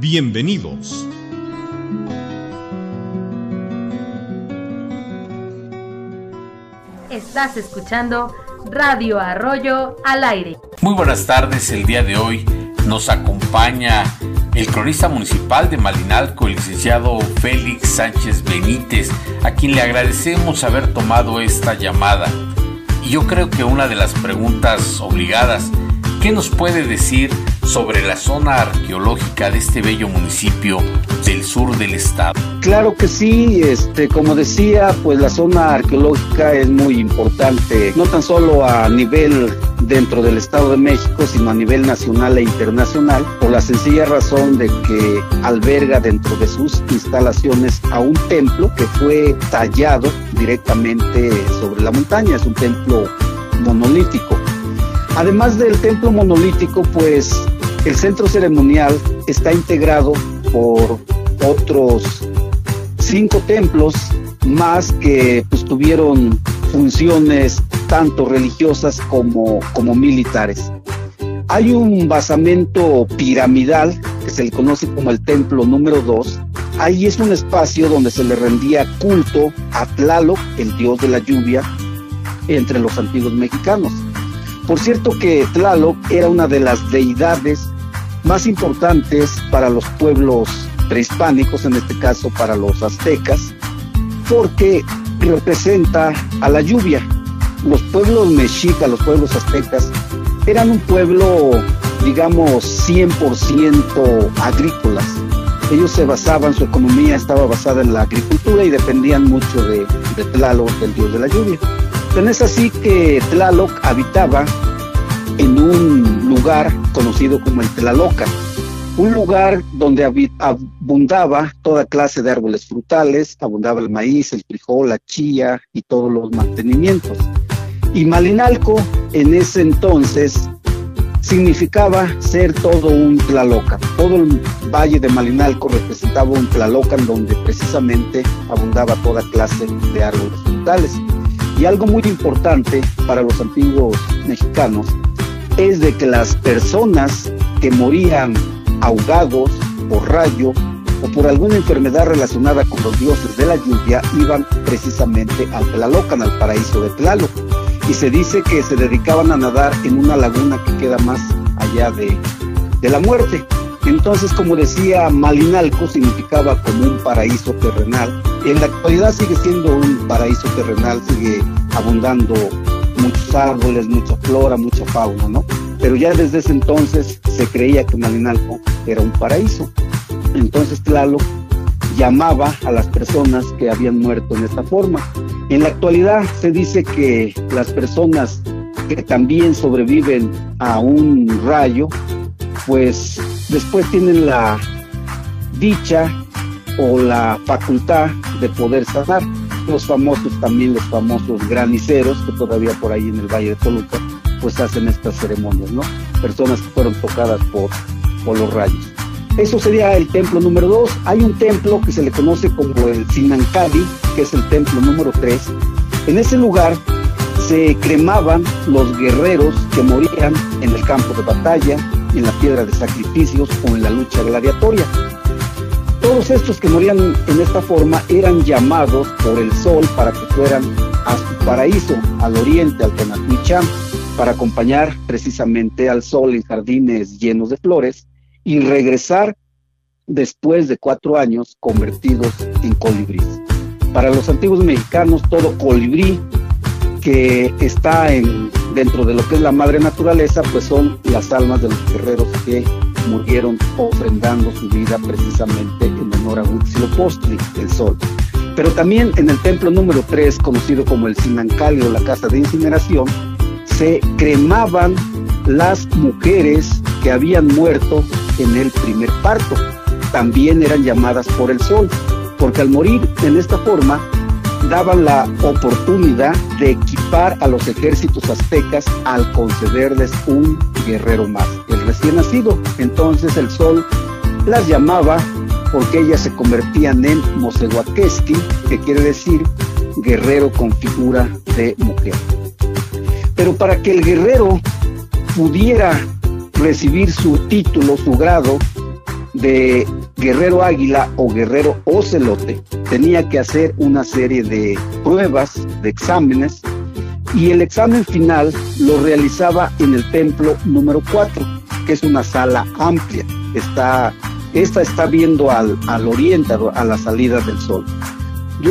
Bienvenidos. Estás escuchando Radio Arroyo al aire. Muy buenas tardes, el día de hoy nos acompaña el cronista municipal de Malinalco, el licenciado Félix Sánchez Benítez, a quien le agradecemos haber tomado esta llamada. Y yo creo que una de las preguntas obligadas, ¿qué nos puede decir sobre la zona arqueológica de este bello municipio del sur del estado. Claro que sí, este, como decía, pues la zona arqueológica es muy importante, no tan solo a nivel dentro del Estado de México, sino a nivel nacional e internacional, por la sencilla razón de que alberga dentro de sus instalaciones a un templo que fue tallado directamente sobre la montaña, es un templo monolítico. Además del templo monolítico, pues el centro ceremonial está integrado por otros cinco templos más que pues, tuvieron funciones tanto religiosas como, como militares. Hay un basamento piramidal que se le conoce como el templo número 2. Ahí es un espacio donde se le rendía culto a Tlaloc, el dios de la lluvia, entre los antiguos mexicanos. Por cierto que Tlaloc era una de las deidades más importantes para los pueblos prehispánicos, en este caso para los aztecas, porque representa a la lluvia. Los pueblos mexicas, los pueblos aztecas, eran un pueblo, digamos, 100% agrícolas. Ellos se basaban, su economía estaba basada en la agricultura y dependían mucho de, Tlaloc, el dios de la lluvia. Pero es así que Tlaloc habitaba en un lugar conocido como el Tlaloca, un lugar donde abundaba toda clase de árboles frutales, abundaba el maíz, el frijol, la chía y todos los mantenimientos. Y Malinalco en ese entonces significaba ser todo un Tlaloca. Todo el valle de Malinalco representaba un Tlaloca en donde precisamente abundaba toda clase de árboles frutales. Y algo muy importante para los antiguos mexicanos es de que las personas que morían ahogados por rayo o por alguna enfermedad relacionada con los dioses de la lluvia iban precisamente al Tlalocan, al paraíso de Tlaloc. Y se dice que se dedicaban a nadar en una laguna que queda más allá de, de la muerte. Entonces, como decía, Malinalco significaba como un paraíso terrenal. En la actualidad sigue siendo un paraíso terrenal, sigue abundando muchos árboles, mucha flora, mucha fauna, ¿no? Pero ya desde ese entonces se creía que Malinalco era un paraíso. Entonces Tlaloc llamaba a las personas que habían muerto en esta forma. En la actualidad se dice que las personas que también sobreviven a un rayo, pues después tienen la dicha o la facultad de poder sanar los famosos, también los famosos graniceros, que todavía por ahí en el Valle de Toluca, pues hacen estas ceremonias, ¿no? Personas que fueron tocadas por, por los rayos. Eso sería el templo número dos. Hay un templo que se le conoce como el Sinancali, que es el templo número tres. En ese lugar se cremaban los guerreros que morían en el campo de batalla, en la piedra de sacrificios o en la lucha gladiatoria. Todos estos que morían en esta forma eran llamados por el sol para que fueran a su paraíso, al oriente, al Tenatuicham, para acompañar precisamente al sol en jardines llenos de flores y regresar después de cuatro años convertidos en colibríes. Para los antiguos mexicanos, todo colibrí que está en, dentro de lo que es la madre naturaleza, pues son las almas de los guerreros que murieron ofrendando su vida precisamente en honor a Huitzilopochtli, el sol. Pero también en el templo número 3, conocido como el Sinancali o la casa de incineración, se cremaban las mujeres que habían muerto en el primer parto. también eran llamadas por el sol, porque al morir en esta forma daban la oportunidad de equipar a los ejércitos aztecas al concederles un guerrero más, el recién nacido. Entonces el sol las llamaba porque ellas se convertían en Mosehuaquesqui, que quiere decir guerrero con figura de mujer. Pero para que el guerrero pudiera recibir su título, su grado de guerrero águila o guerrero ocelote, tenía que hacer una serie de pruebas, de exámenes, y el examen final lo realizaba en el templo número 4, que es una sala amplia. Está, esta está viendo al, al oriente, a la salida del sol.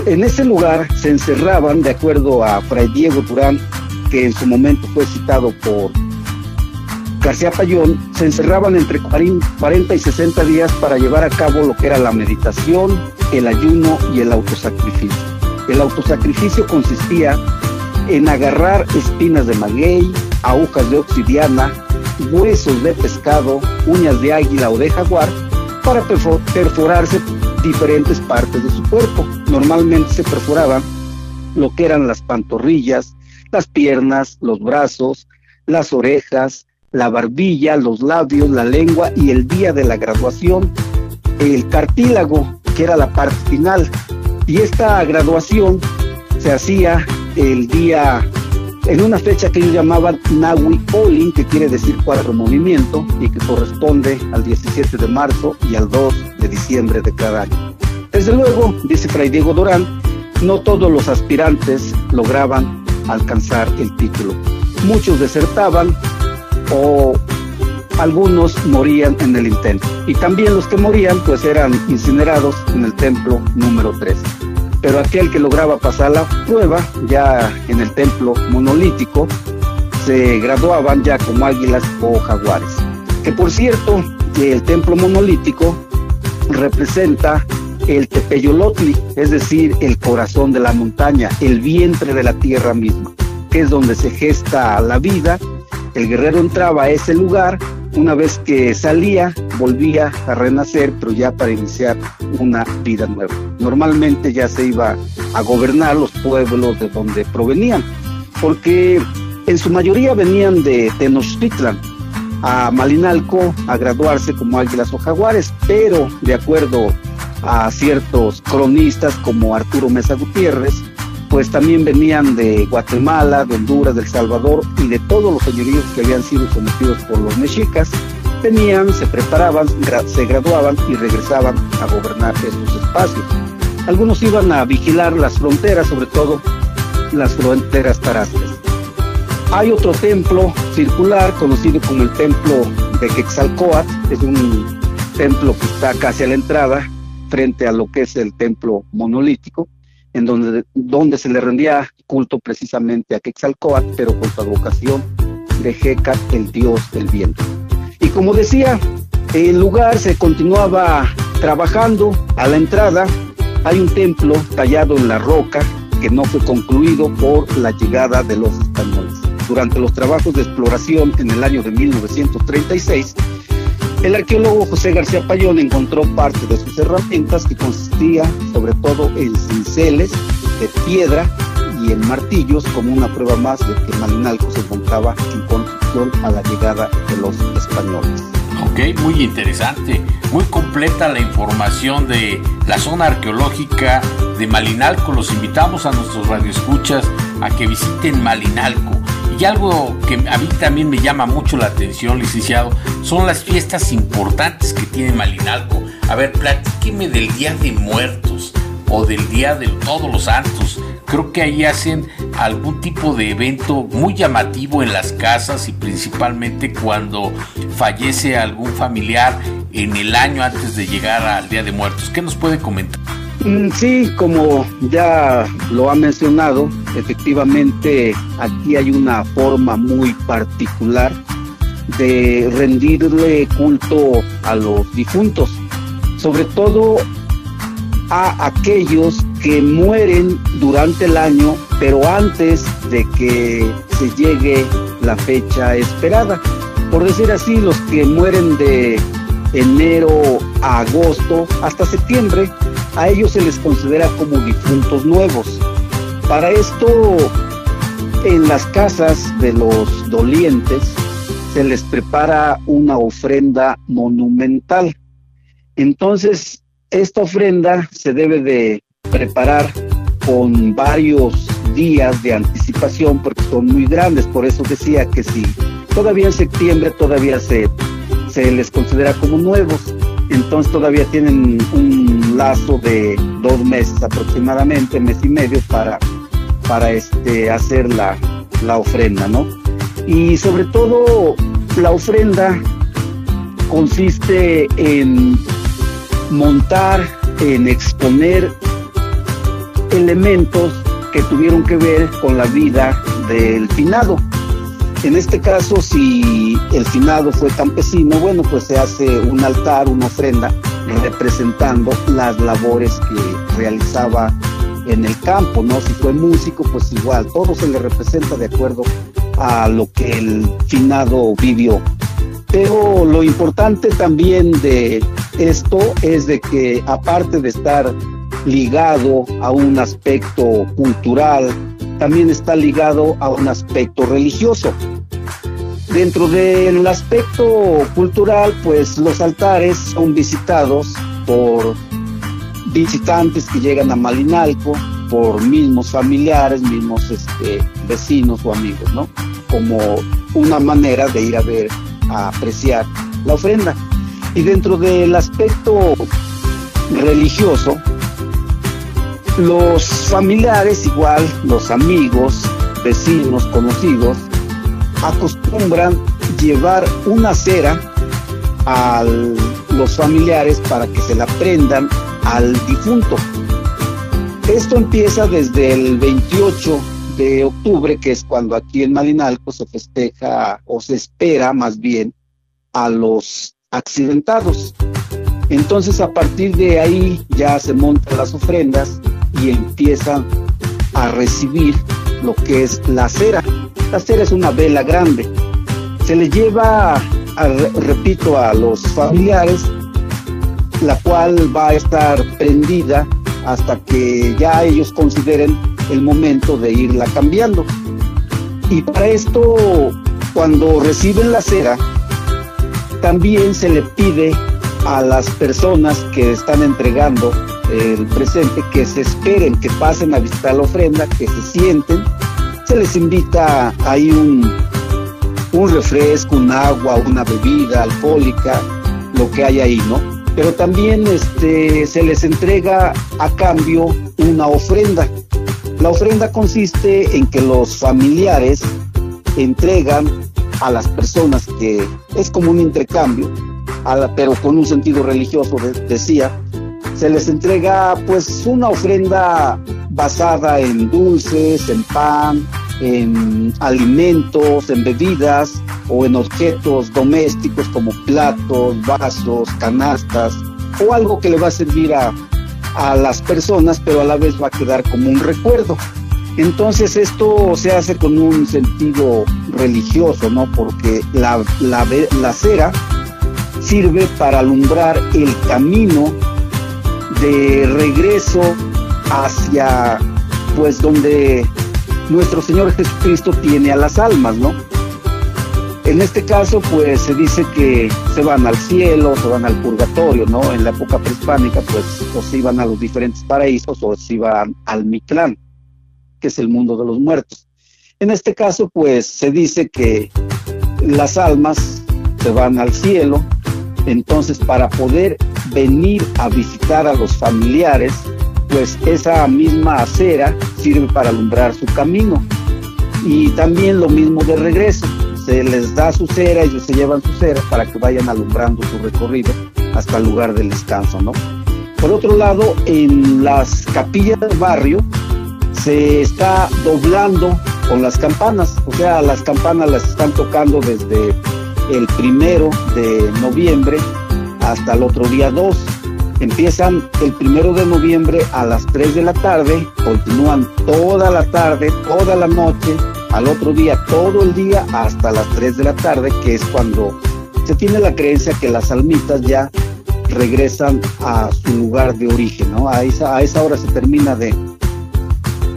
En ese lugar se encerraban, de acuerdo a Fray Diego Durán, que en su momento fue citado por García Payón, se encerraban entre 40 y 60 días para llevar a cabo lo que era la meditación, el ayuno y el autosacrificio. El autosacrificio consistía en agarrar espinas de maguey, agujas de obsidiana, huesos de pescado, uñas de águila o de jaguar para perforarse diferentes partes de su cuerpo. Normalmente se perforaban lo que eran las pantorrillas, las piernas, los brazos, las orejas, la barbilla, los labios, la lengua y el día de la graduación, el cartílago, que era la parte final. Y esta graduación se hacía el día, en una fecha que ellos llamaban Nahui Olin, que quiere decir cuatro movimiento, y que corresponde al 17 de marzo y al 2 de diciembre de cada año. Desde luego, dice Fray Diego Dorán, no todos los aspirantes lograban alcanzar el título. Muchos desertaban o algunos morían en el intento. Y también los que morían pues eran incinerados en el templo número 3. Pero aquel que lograba pasar la prueba ya en el templo monolítico se graduaban ya como águilas o jaguares. Que por cierto, el templo monolítico representa el Tepeyolotli, es decir, el corazón de la montaña, el vientre de la tierra misma, que es donde se gesta la vida. El guerrero entraba a ese lugar, una vez que salía, volvía a renacer, pero ya para iniciar una vida nueva. Normalmente ya se iba a gobernar los pueblos de donde provenían, porque en su mayoría venían de Tenochtitlan, a Malinalco a graduarse como águilas o jaguares, pero de acuerdo a ciertos cronistas como Arturo Mesa Gutiérrez, pues también venían de Guatemala, de Honduras, de El Salvador y de todos los señoríos que habían sido sometidos por los mexicas, venían, se preparaban, se graduaban y regresaban a gobernar estos espacios. Algunos iban a vigilar las fronteras, sobre todo las fronteras tarascas. Hay otro templo circular conocido como el templo de Quetzalcoatl, es un templo que está casi a la entrada, frente a lo que es el templo monolítico, en donde, donde se le rendía culto precisamente a Quetzalcoatl, pero con su advocación de Hecat, el dios del viento. Y como decía, el lugar se continuaba trabajando. A la entrada hay un templo tallado en la roca que no fue concluido por la llegada de los españoles. Durante los trabajos de exploración en el año de 1936, el arqueólogo José García Payón encontró parte de sus herramientas que consistía sobre todo en cinceles de piedra y en martillos como una prueba más de que Malinalco se encontraba en construcción a la llegada de los españoles. Ok, muy interesante, muy completa la información de la zona arqueológica de Malinalco. Los invitamos a nuestros radioescuchas a que visiten Malinalco y algo que a mí también me llama mucho la atención, licenciado, son las fiestas importantes que tiene Malinalco. A ver, platíqueme del Día de Muertos o del Día de Todos los Santos. Creo que ahí hacen algún tipo de evento muy llamativo en las casas y principalmente cuando fallece algún familiar en el año antes de llegar al Día de Muertos. ¿Qué nos puede comentar? Mm, sí, como ya lo ha mencionado, efectivamente aquí hay una forma muy particular de rendirle culto a los difuntos, sobre todo a aquellos que mueren durante el año, pero antes de que se llegue la fecha esperada. Por decir así, los que mueren de enero a agosto hasta septiembre, a ellos se les considera como difuntos nuevos. Para esto, en las casas de los dolientes se les prepara una ofrenda monumental. Entonces, esta ofrenda se debe de preparar con varios días de anticipación porque son muy grandes. Por eso decía que si todavía en septiembre todavía se, se les considera como nuevos, entonces todavía tienen un lazo de dos meses aproximadamente, mes y medio para, para este, hacer la, la ofrenda, ¿no? Y sobre todo la ofrenda consiste en montar, en exponer elementos que tuvieron que ver con la vida del finado. En este caso, si el finado fue campesino, bueno, pues se hace un altar, una ofrenda, representando las labores que realizaba en el campo, ¿no? Si fue músico, pues igual, todo se le representa de acuerdo a lo que el finado vivió. Pero lo importante también de esto es de que aparte de estar ligado a un aspecto cultural, también está ligado a un aspecto religioso. Dentro del aspecto cultural, pues los altares son visitados por visitantes que llegan a Malinalco, por mismos familiares, mismos este, vecinos o amigos, ¿no? Como una manera de ir a ver, a apreciar la ofrenda. Y dentro del aspecto religioso, los familiares, igual los amigos, vecinos, conocidos, acostumbran llevar una cera a los familiares para que se la prendan al difunto. Esto empieza desde el 28 de octubre, que es cuando aquí en Malinalco se festeja o se espera más bien a los accidentados. Entonces a partir de ahí ya se montan las ofrendas y empiezan a recibir lo que es la cera. La cera es una vela grande. Se le lleva, repito, a los familiares, la cual va a estar prendida hasta que ya ellos consideren el momento de irla cambiando. Y para esto, cuando reciben la cera, también se le pide a las personas que están entregando el presente, que se esperen, que pasen a visitar la ofrenda, que se sienten. Se les invita ahí un, un refresco, un agua, una bebida alcohólica, lo que hay ahí, ¿no? Pero también este, se les entrega a cambio una ofrenda. La ofrenda consiste en que los familiares entregan a las personas que es como un intercambio, pero con un sentido religioso, decía, se les entrega pues una ofrenda basada en dulces, en pan, en alimentos, en bebidas o en objetos domésticos como platos, vasos, canastas o algo que le va a servir a, a las personas pero a la vez va a quedar como un recuerdo. Entonces esto se hace con un sentido religioso, ¿no? Porque la, la, la cera sirve para alumbrar el camino de regreso hacia pues donde nuestro Señor Jesucristo tiene a las almas, ¿no? En este caso, pues se dice que se van al cielo, se van al purgatorio, ¿no? En la época prehispánica, pues o se iban a los diferentes paraísos o se iban al Mictlán, que es el mundo de los muertos. En este caso, pues se dice que las almas se van al cielo, entonces para poder venir a visitar a los familiares, pues esa misma acera sirve para alumbrar su camino. Y también lo mismo de regreso, se les da su cera, ellos se llevan su cera para que vayan alumbrando su recorrido hasta el lugar del descanso, ¿no? Por otro lado, en las capillas del barrio se está doblando con las campanas, o sea, las campanas las están tocando desde el primero de noviembre hasta el otro día 2. Empiezan el primero de noviembre a las 3 de la tarde, continúan toda la tarde, toda la noche, al otro día todo el día hasta las 3 de la tarde, que es cuando se tiene la creencia que las almitas ya regresan a su lugar de origen, ¿no? A esa, a esa hora se termina de,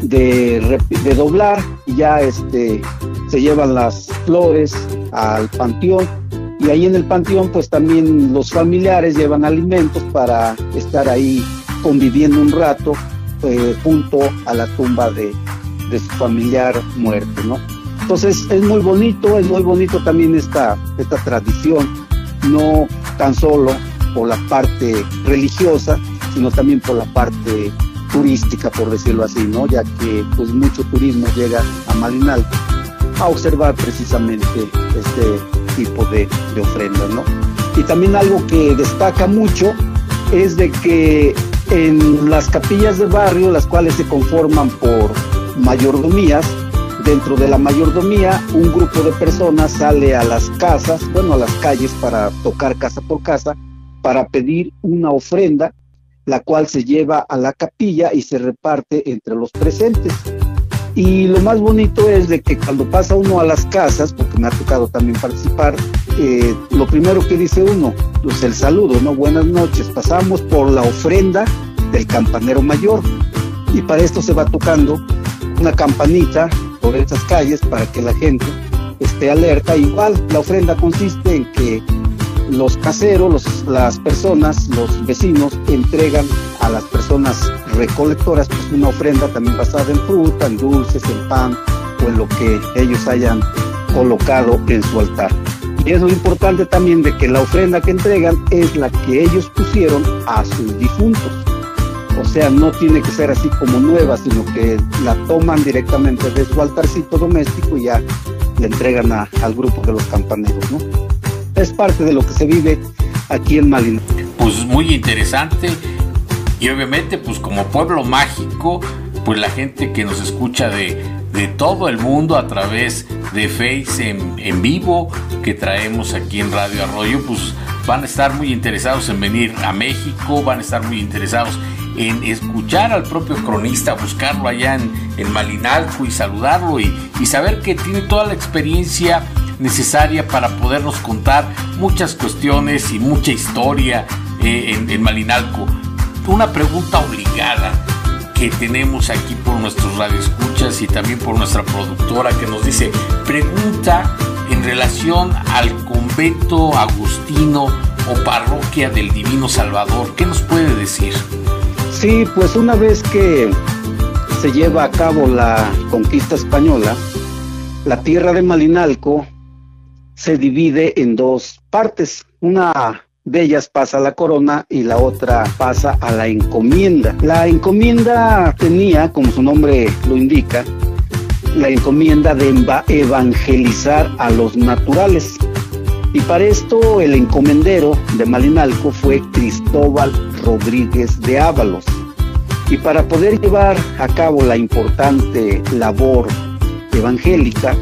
de, de doblar y ya este, se llevan las flores al panteón y ahí en el panteón pues también los familiares llevan alimentos para estar ahí conviviendo un rato eh, junto a la tumba de, de, su familiar muerto, ¿no? Entonces es muy bonito, es muy bonito también esta, esta tradición, no tan solo por la parte religiosa, sino también por la parte turística, por decirlo así, ¿no? Ya que pues mucho turismo llega a Malinalco a observar precisamente este tipo de, de ofrendas, ¿no? Y también algo que destaca mucho es de que en las capillas de barrio, las cuales se conforman por mayordomías, dentro de la mayordomía un grupo de personas sale a las casas, bueno, a las calles para tocar casa por casa, para pedir una ofrenda, la cual se lleva a la capilla y se reparte entre los presentes. Y lo más bonito es de que cuando pasa uno a las casas, porque me ha tocado también participar, eh, lo primero que dice uno, pues el saludo, ¿no? Buenas noches, pasamos por la ofrenda del campanero mayor. Y para esto se va tocando una campanita por estas calles para que la gente esté alerta. Igual la ofrenda consiste en que los caseros, las personas, los vecinos entregan a las personas recolectoras pues, una ofrenda también basada en fruta, en dulces, en pan o en lo que ellos hayan colocado en su altar. Y es lo importante también de que la ofrenda que entregan es la que ellos pusieron a sus difuntos. O sea, no tiene que ser así como nueva, sino que la toman directamente de su altarcito doméstico y ya le entregan al grupo de los campaneros, ¿no? Es parte de lo que se vive aquí en Malina. Pues muy interesante y obviamente pues como pueblo mágico, pues la gente que nos escucha de, de todo el mundo a través de Face en, en, vivo que traemos aquí en Radio Arroyo, pues van a estar muy interesados en venir a México, van a estar muy interesados en escuchar al propio cronista, buscarlo allá en, en Malinalco y saludarlo y, y, saber que tiene toda la experiencia necesaria para podernos contar muchas cuestiones y mucha historia eh, en, en Malinalco. Una pregunta obligada que tenemos aquí por nuestros radioescuchas y también por nuestra productora que nos dice, pregunta en relación al convento agustino o parroquia del Divino Salvador. ¿Qué nos puede decir? Sí, pues una vez que se lleva a cabo la conquista española, la tierra de Malinalco se divide en dos partes. Una de ellas pasa a la corona y la otra pasa a la encomienda. La encomienda tenía, como su nombre lo indica, la encomienda de evangelizar a los naturales. Y para esto el encomendero de Malinalco fue Cristóbal Rodríguez de Ábalos. Y para poder llevar a cabo la importante labor evangélica,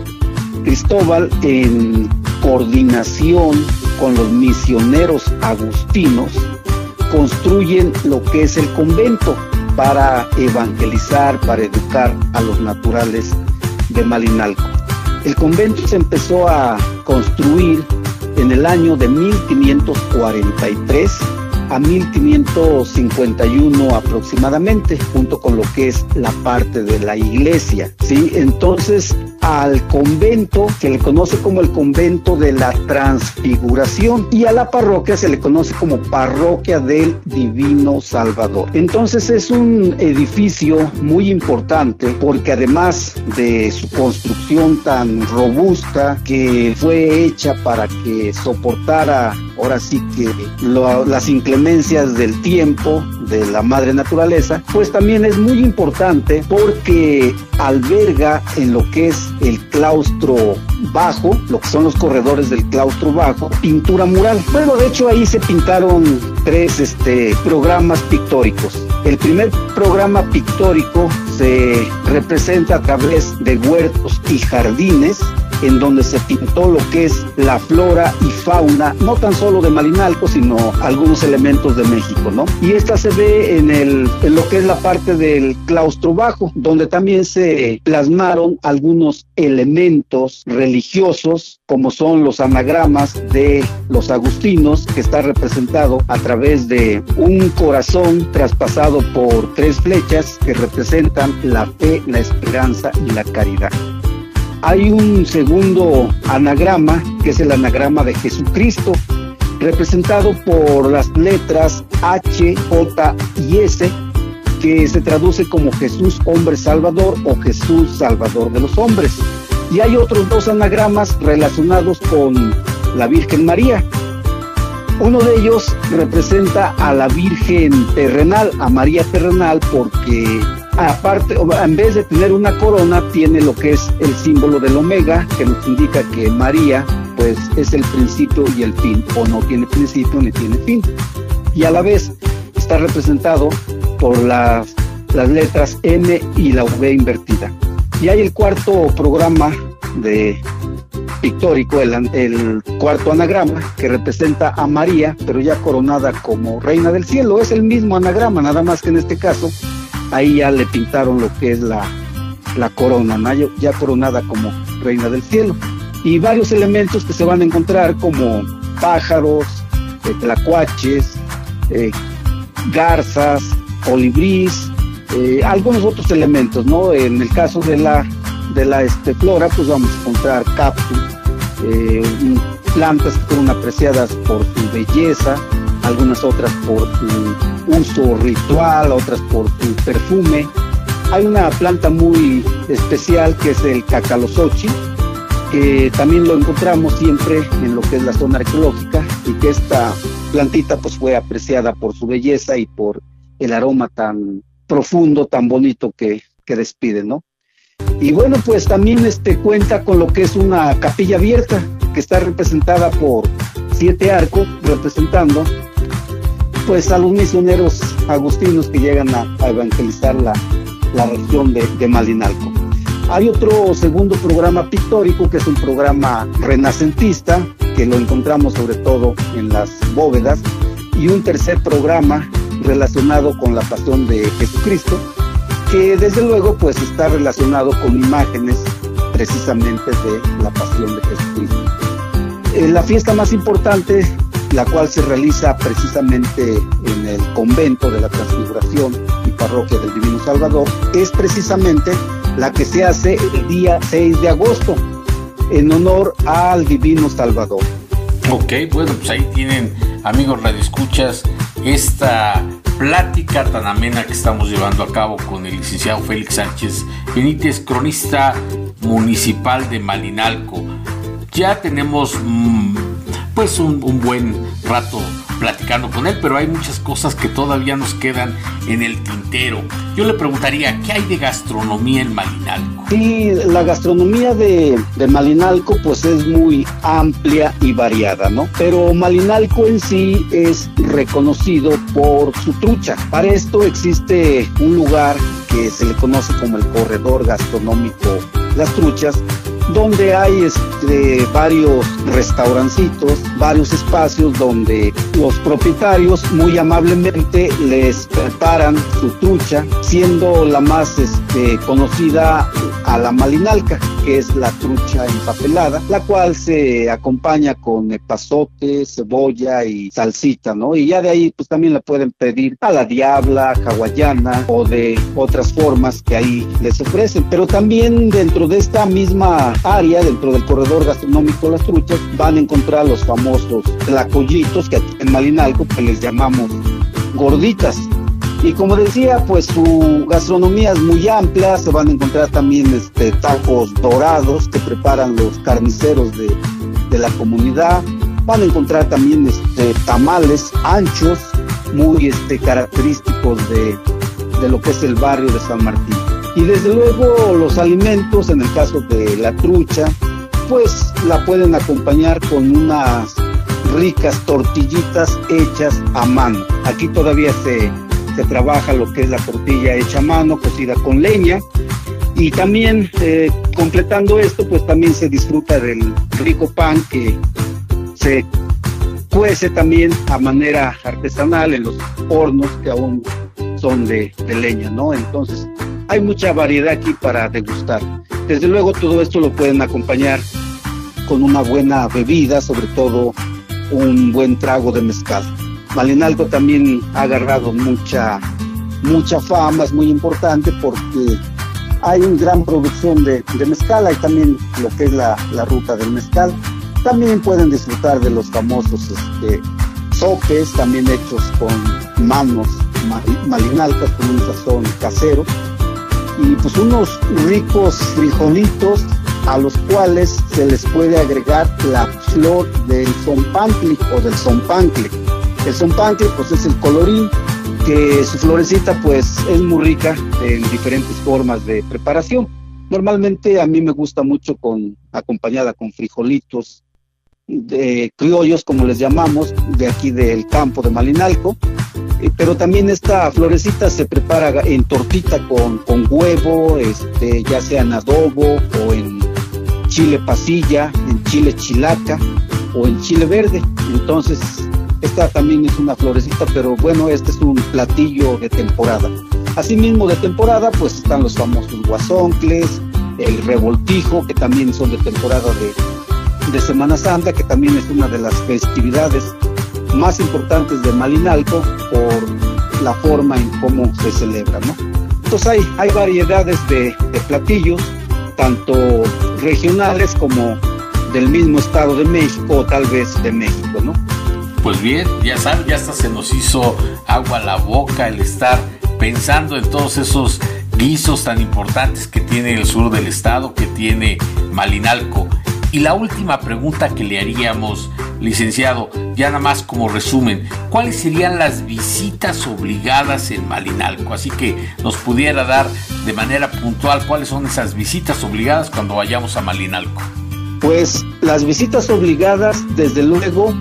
Cristóbal en coordinación con los misioneros agustinos construyen lo que es el convento para evangelizar, para educar a los naturales de Malinalco. El convento se empezó a construir en el año de 1543 a 1551 aproximadamente, junto con lo que es la parte de la iglesia, ¿sí? Entonces, al convento se le conoce como el convento de la transfiguración y a la parroquia se le conoce como parroquia del Divino Salvador. Entonces es un edificio muy importante porque además de su construcción tan robusta que fue hecha para que soportara ahora sí que las inclemencias del tiempo, de la madre naturaleza, pues también es muy importante porque alberga en lo que es el claustro bajo, lo que son los corredores del claustro bajo, pintura mural. Bueno, de hecho ahí se pintaron tres este, programas pictóricos. El primer programa pictórico se representa a través de huertos y jardines en donde se pintó lo que es la flora y fauna, no tan solo de Malinalco, sino algunos elementos de México, ¿no? Y esta se en, en lo que es la parte del claustro bajo, donde también se plasmaron algunos elementos religiosos, como son los anagramas de los agustinos, que está representado a través de un corazón traspasado por tres flechas que representan la fe, la esperanza y la caridad. Hay un segundo anagrama, que es el anagrama de Jesucristo, representado por las letras H, J y S, que se traduce como Jesús hombre salvador o Jesús salvador de los hombres. Y hay otros dos anagramas relacionados con la Virgen María. Uno de ellos representa a la Virgen terrenal, a María terrenal, porque aparte, en vez de tener una corona, tiene lo que es el símbolo del omega, que nos indica que María, pues, es el principio y el fin, o no tiene principio ni tiene fin. Y a la vez está representado por las, las letras M y la V invertida. Y hay el cuarto programa de pictórico, el, el, cuarto anagrama, que representa a María, pero ya coronada como reina del cielo. Es el mismo anagrama, nada más que en este caso ahí ya le pintaron lo que es la, la corona, ya coronada como reina del cielo. Y varios elementos que se van a encontrar como pájaros, eh, tlacuaches, eh, garzas, olibrís, eh, algunos otros elementos, ¿no? En el caso de la, de la este, flora, pues vamos a encontrar cactus, plantas que fueron apreciadas por su belleza, algunas otras por su uso ritual, otras por su perfume. Hay una planta muy especial que es el cacalosochi, que también lo encontramos siempre en lo que es la zona arqueológica y que esta plantita pues fue apreciada por su belleza y por el aroma tan profundo, tan bonito que, que despide, ¿no? Y bueno, pues también este cuenta con lo que es una capilla abierta que está representada por siete arcos representando pues a los misioneros agustinos que llegan a, evangelizar la, la región de, de, Malinalco. Hay otro segundo programa pictórico que es un programa renacentista que lo encontramos sobre todo en las bóvedas y un tercer programa relacionado con la pasión de Jesucristo que desde luego pues está relacionado con imágenes precisamente de la pasión de Jesucristo. Eh, la fiesta más importante la cual se realiza precisamente en el convento de la Transfiguración y Parroquia del Divino Salvador, es precisamente la que se hace el día 6 de agosto en honor al Divino Salvador. Ok, bueno, pues ahí tienen, amigos radioescuchas, esta plática tan amena que estamos llevando a cabo con el licenciado Félix Sánchez Benítez, cronista municipal de Malinalco. Ya tenemos mmm, pues un buen rato con él, pero hay muchas cosas que todavía nos quedan en el tintero. Yo le preguntaría, ¿qué hay de gastronomía en Malinalco? Sí, la gastronomía de, de, Malinalco pues es muy amplia y variada, ¿no? Pero Malinalco en sí es reconocido por su trucha. Para esto existe un lugar que se le conoce como el corredor gastronómico Las Truchas, donde hay este, varios restaurancitos, varios espacios donde los propietarios muy amablemente les preparan su trucha, siendo la más este, conocida a la malinalca, que es la trucha empapelada, la cual se acompaña con pasote, cebolla y salsita, ¿no? Y ya de ahí pues también la pueden pedir a la diabla, hawaiana o de otras formas que ahí les ofrecen. Pero también dentro de esta misma área, dentro del corredor gastronómico Las Truchas, van a encontrar los famosos tlacoyitos que en Malinalco que les llamamos gorditas. Y como decía, pues su gastronomía es muy amplia, se van a encontrar también este, tacos dorados que preparan los carniceros de, de la comunidad, van a encontrar también este, tamales anchos, muy este, característicos de, de lo que es el barrio de San Martín. Y desde luego los alimentos, en el caso de la trucha, pues la pueden acompañar con unas ricas tortillitas hechas a mano. Aquí todavía se, se trabaja lo que es la tortilla hecha a mano, cocida con leña. Y también eh, completando esto, pues también se disfruta del rico pan que se cuece también a manera artesanal en los hornos que aún son de, de leña, ¿no? Entonces, hay mucha variedad aquí para degustar. Desde luego todo esto lo pueden acompañar con una buena bebida, sobre todo un buen trago de mezcal. Malinalco también ha agarrado mucha, mucha fama, es muy importante porque hay una gran producción de, mezcal, hay también lo que es la, ruta del mezcal. También pueden disfrutar de los famosos este, sopes, también hechos con manos malinalcas, con un sazón casero. Y pues unos ricos frijolitos a los cuales se les puede agregar la flor del zompantli o del zompancle. El zompancle pues es el colorín que su florecita pues es muy rica en diferentes formas de preparación. Normalmente a mí me gusta mucho con acompañada con frijolitos de criollos como les llamamos de aquí del campo de Malinalco, eh, pero también esta florecita se prepara en tortita con, con huevo, este, ya sea en adobo o en chile pasilla, en chile chilaca o en chile verde. Entonces esta también es una florecita, pero bueno, este es un platillo de temporada. Asimismo de temporada, pues están los famosos guasoncles, el revoltijo, que también son de temporada de, de Semana Santa, que también es una de las festividades más importantes de Malinalco por la forma en cómo se celebra, ¿no? Entonces hay, hay variedades de, de platillos, tanto regionales como del mismo Estado de México o tal vez de México, ¿no? Pues bien, ya saben, ya hasta se nos hizo agua a la boca el estar pensando en todos esos guisos tan importantes que tiene el sur del estado, que tiene Malinalco. Y la última pregunta que le haríamos, licenciado, ya nada más como resumen, ¿cuáles serían las visitas obligadas en Malinalco? Así que nos pudiera dar de manera puntual cuáles son esas visitas obligadas cuando vayamos a Malinalco. Pues las visitas obligadas, desde luego,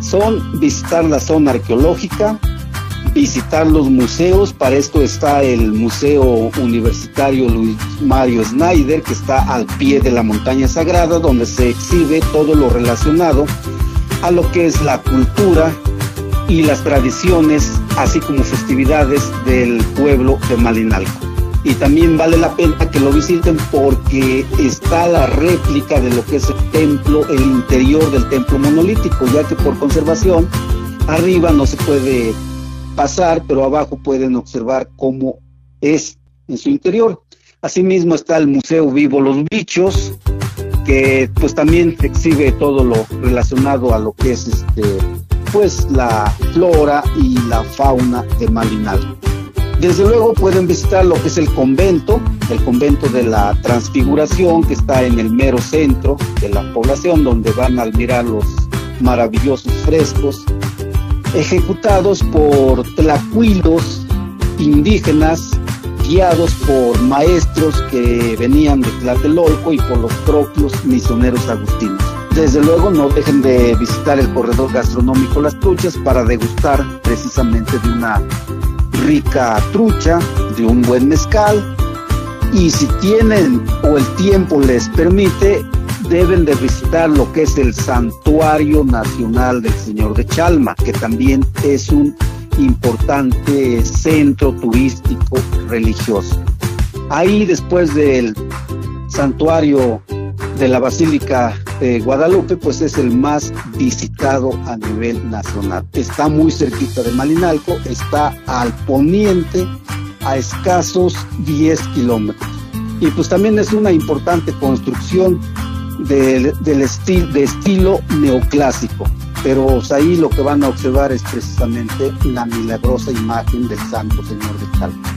son visitar la zona arqueológica, visitar los museos. Para esto está el Museo Universitario Luis Mario Snyder, que está al pie de la montaña sagrada, donde se exhibe todo lo relacionado a lo que es la cultura y las tradiciones, así como festividades del pueblo de Malinalco y también vale la pena que lo visiten porque está la réplica de lo que es el templo, el interior del templo monolítico, ya que por conservación arriba no se puede pasar, pero abajo pueden observar cómo es en su interior. Asimismo está el Museo Vivo Los Bichos, que pues también exhibe todo lo relacionado a lo que es este pues la flora y la fauna de Malinal. Desde luego pueden visitar lo que es el convento, el convento de la Transfiguración, que está en el mero centro de la población, donde van a admirar los maravillosos frescos ejecutados por tlacuilos indígenas guiados por maestros que venían de Tlatelolco y por los propios misioneros agustinos. Desde luego no dejen de visitar el corredor gastronómico Las Truchas para degustar precisamente de una rica trucha, de un buen mezcal y si tienen o el tiempo les permite, deben de visitar lo que es el Santuario Nacional del Señor de Chalma, que también es un importante centro turístico religioso. Ahí después del santuario de la Basílica de Guadalupe, pues es el más visitado a nivel nacional. Está muy cerquita de Malinalco, está al poniente a escasos 10 kilómetros. Y pues también es una importante construcción del, del de estilo neoclásico. Pero ahí lo que van a observar es precisamente la milagrosa imagen del Santo Señor de Chalco.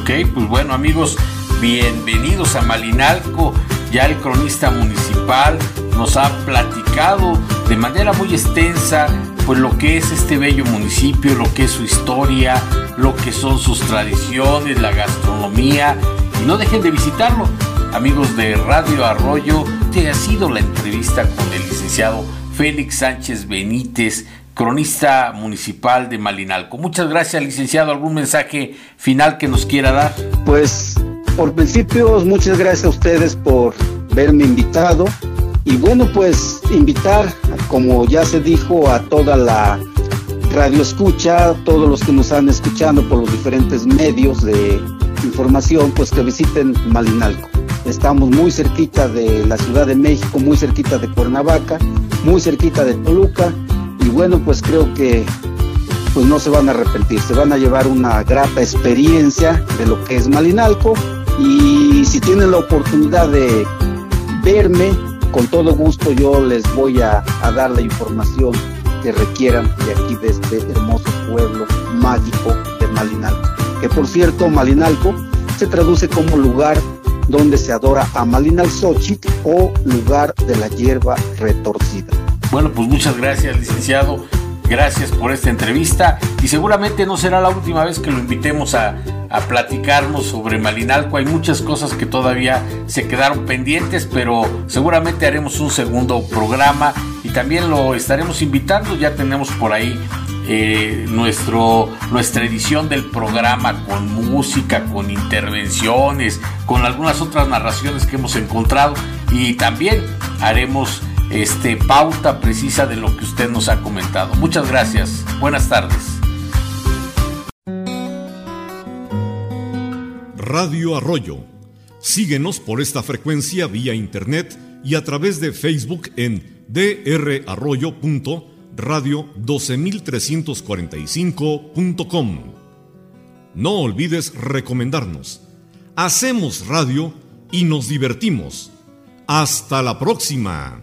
Ok, pues bueno amigos, bienvenidos a Malinalco ya el cronista municipal nos ha platicado de manera muy extensa pues lo que es este bello municipio, lo que es su historia, lo que son sus tradiciones, la gastronomía y no dejen de visitarlo. Amigos de Radio Arroyo, te ha sido la entrevista con el licenciado Félix Sánchez Benítez, cronista municipal de Malinalco. Muchas gracias, licenciado. ¿Algún mensaje final que nos quiera dar? Pues por principio, muchas gracias a ustedes por verme invitado. Y bueno, pues invitar, como ya se dijo, a toda la radio escucha, todos los que nos están escuchando por los diferentes medios de información, pues que visiten Malinalco. Estamos muy cerquita de la Ciudad de México, muy cerquita de Cuernavaca, muy cerquita de Toluca y bueno, pues creo que pues no se van a arrepentir, se van a llevar una grata experiencia de lo que es Malinalco y si tienen la oportunidad de verme, con todo gusto yo les voy a, dar la información que requieran de aquí de este hermoso pueblo mágico de Malinalco. Que por cierto, Malinalco se traduce como lugar donde se adora a Malinalxochitl o lugar de la hierba retorcida. Bueno, pues muchas gracias, licenciado. Gracias por esta entrevista y seguramente no será la última vez que lo invitemos a, a, platicarnos sobre Malinalco. Hay muchas cosas que todavía se quedaron pendientes, pero seguramente haremos un segundo programa y también lo estaremos invitando. Ya tenemos por ahí eh, nuestro, nuestra edición del programa con música, con intervenciones, con algunas otras narraciones que hemos encontrado y también haremos este, pauta precisa de lo que usted nos ha comentado. Muchas gracias. Buenas tardes. Radio Arroyo. Síguenos por esta frecuencia vía internet y a través de Facebook en drarroyo.radio12345.com. No olvides recomendarnos. Hacemos radio y nos divertimos. Hasta la próxima.